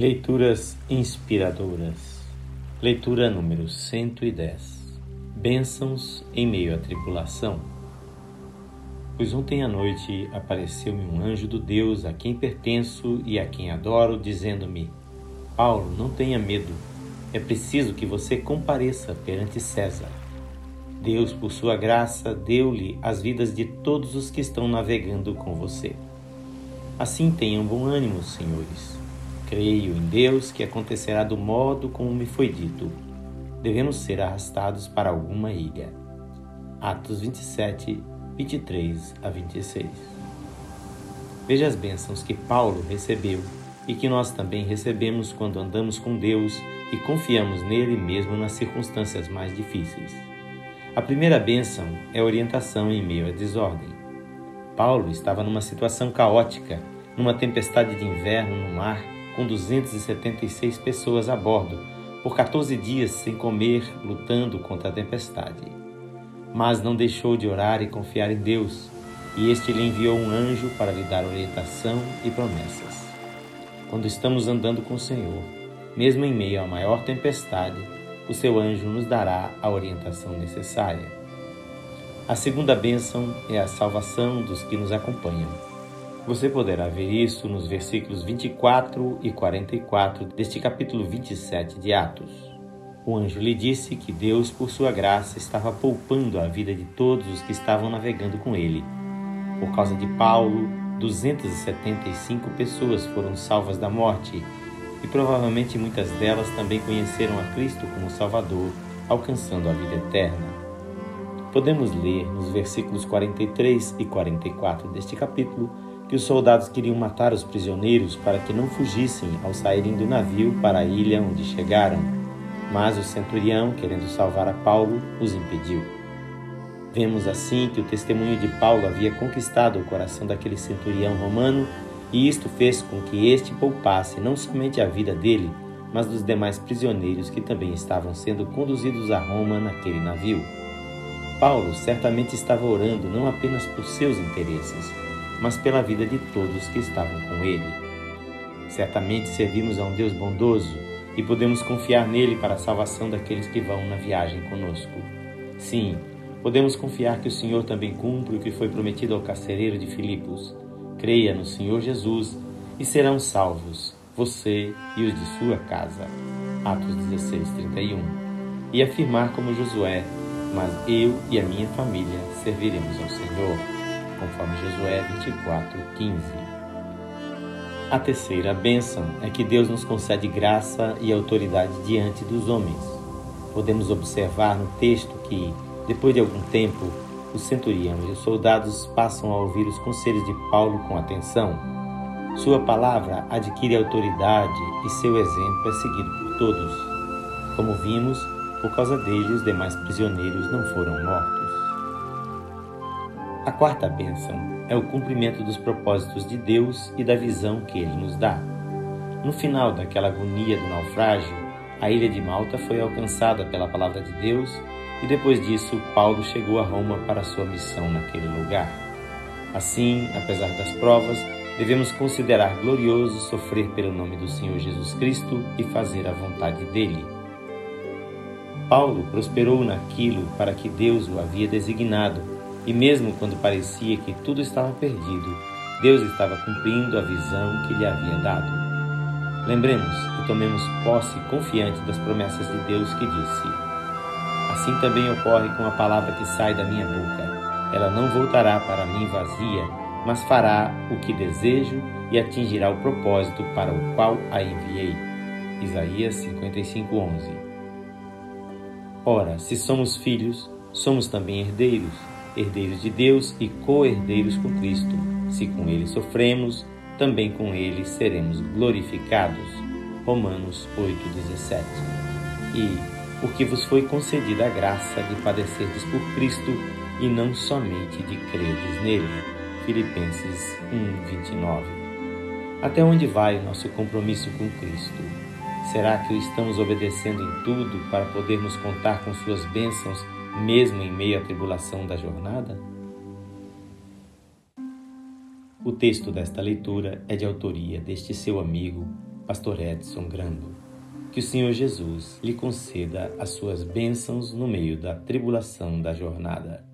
Leituras inspiradoras. Leitura número 110. Bênçãos em meio à tribulação. Pois ontem à noite apareceu-me um anjo do Deus a quem pertenço e a quem adoro, dizendo-me: Paulo, não tenha medo. É preciso que você compareça perante César. Deus, por sua graça, deu-lhe as vidas de todos os que estão navegando com você. Assim tenham bom ânimo, senhores Creio em Deus que acontecerá do modo como me foi dito. Devemos ser arrastados para alguma ilha. Atos 27, 23 a 26. Veja as bênçãos que Paulo recebeu e que nós também recebemos quando andamos com Deus e confiamos nele mesmo nas circunstâncias mais difíceis. A primeira bênção é orientação em meio à desordem. Paulo estava numa situação caótica, numa tempestade de inverno no mar com 276 pessoas a bordo, por 14 dias sem comer, lutando contra a tempestade. Mas não deixou de orar e confiar em Deus, e este lhe enviou um anjo para lhe dar orientação e promessas. Quando estamos andando com o Senhor, mesmo em meio à maior tempestade, o seu anjo nos dará a orientação necessária. A segunda bênção é a salvação dos que nos acompanham. Você poderá ver isso nos versículos 24 e 44 deste capítulo 27 de Atos. O anjo lhe disse que Deus, por sua graça, estava poupando a vida de todos os que estavam navegando com ele. Por causa de Paulo, 275 pessoas foram salvas da morte e provavelmente muitas delas também conheceram a Cristo como Salvador, alcançando a vida eterna. Podemos ler nos versículos 43 e 44 deste capítulo que os soldados queriam matar os prisioneiros para que não fugissem ao saírem do navio para a ilha onde chegaram. Mas o centurião, querendo salvar a Paulo, os impediu. Vemos assim que o testemunho de Paulo havia conquistado o coração daquele centurião romano e isto fez com que este poupasse não somente a vida dele, mas dos demais prisioneiros que também estavam sendo conduzidos a Roma naquele navio. Paulo certamente estava orando não apenas por seus interesses, mas pela vida de todos que estavam com ele. Certamente servimos a um Deus bondoso e podemos confiar nele para a salvação daqueles que vão na viagem conosco. Sim, podemos confiar que o Senhor também cumpre o que foi prometido ao carcereiro de Filipos. Creia no Senhor Jesus e serão salvos, você e os de sua casa. Atos 16, 31. E afirmar como Josué, mas eu e a minha família serviremos ao Senhor conforme Josué 24, 15. A terceira bênção é que Deus nos concede graça e autoridade diante dos homens. Podemos observar no texto que, depois de algum tempo, o centurião e os soldados passam a ouvir os conselhos de Paulo com atenção. Sua palavra adquire autoridade e seu exemplo é seguido por todos. Como vimos, por causa dele, os demais prisioneiros não foram mortos. A quarta bênção é o cumprimento dos propósitos de Deus e da visão que ele nos dá. No final daquela agonia do naufrágio, a ilha de Malta foi alcançada pela palavra de Deus e depois disso Paulo chegou a Roma para sua missão naquele lugar. Assim, apesar das provas, devemos considerar glorioso sofrer pelo nome do Senhor Jesus Cristo e fazer a vontade dele. Paulo prosperou naquilo para que Deus o havia designado e mesmo quando parecia que tudo estava perdido, Deus estava cumprindo a visão que lhe havia dado. Lembremos e tomemos posse confiante das promessas de Deus que disse: Assim também ocorre com a palavra que sai da minha boca. Ela não voltará para mim vazia, mas fará o que desejo e atingirá o propósito para o qual a enviei. Isaías 55:11. Ora, se somos filhos, somos também herdeiros herdeiros de Deus e co-herdeiros com Cristo. Se com ele sofremos, também com ele seremos glorificados. Romanos 8,17 E, porque vos foi concedida a graça de padecerdes por Cristo e não somente de crerdes nele. Filipenses 1:29. Até onde vai o nosso compromisso com Cristo? Será que o estamos obedecendo em tudo para podermos contar com suas bênçãos mesmo em meio à tribulação da jornada? O texto desta leitura é de autoria deste seu amigo, Pastor Edson Grando. Que o Senhor Jesus lhe conceda as suas bênçãos no meio da tribulação da jornada.